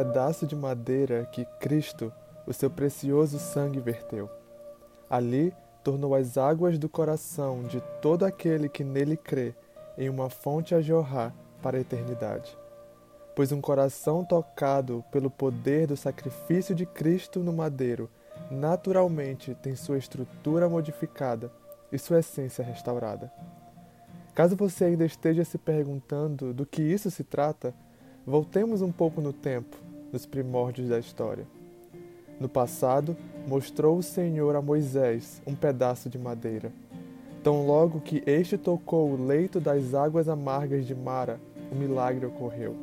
pedaço de madeira que Cristo, o seu precioso sangue, verteu. Ali tornou as águas do coração de todo aquele que nele crê em uma fonte a jorrar para a eternidade. Pois um coração tocado pelo poder do sacrifício de Cristo no madeiro naturalmente tem sua estrutura modificada e sua essência restaurada. Caso você ainda esteja se perguntando do que isso se trata, voltemos um pouco no tempo, nos primórdios da história. No passado, mostrou o Senhor a Moisés um pedaço de madeira. Tão logo que este tocou o leito das águas amargas de Mara, o milagre ocorreu.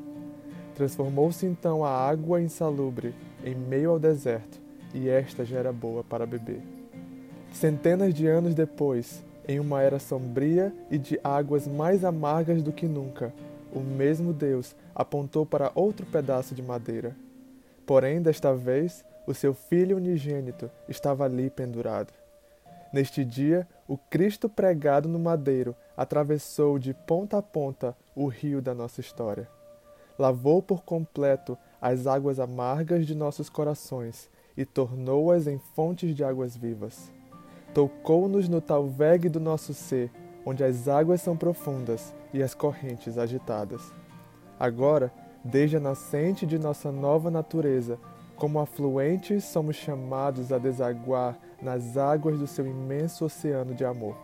Transformou-se então a água insalubre em meio ao deserto, e esta já era boa para beber. Centenas de anos depois, em uma era sombria e de águas mais amargas do que nunca, o mesmo Deus apontou para outro pedaço de madeira. Porém, desta vez, o seu filho unigênito estava ali pendurado. Neste dia, o Cristo pregado no madeiro atravessou de ponta a ponta o rio da nossa história. Lavou por completo as águas amargas de nossos corações e tornou-as em fontes de águas vivas. Tocou-nos no talvegue do nosso ser, onde as águas são profundas e as correntes agitadas. Agora, desde a nascente de nossa nova natureza, como afluentes, somos chamados a desaguar nas águas do seu imenso oceano de amor,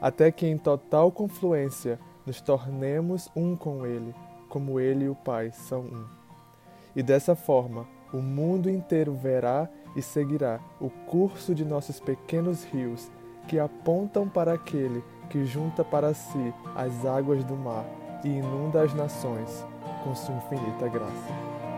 até que em total confluência nos tornemos um com Ele, como Ele e o Pai são um. E dessa forma, o mundo inteiro verá e seguirá o curso de nossos pequenos rios que apontam para aquele que junta para si as águas do mar e inunda as nações com sua infinita graça.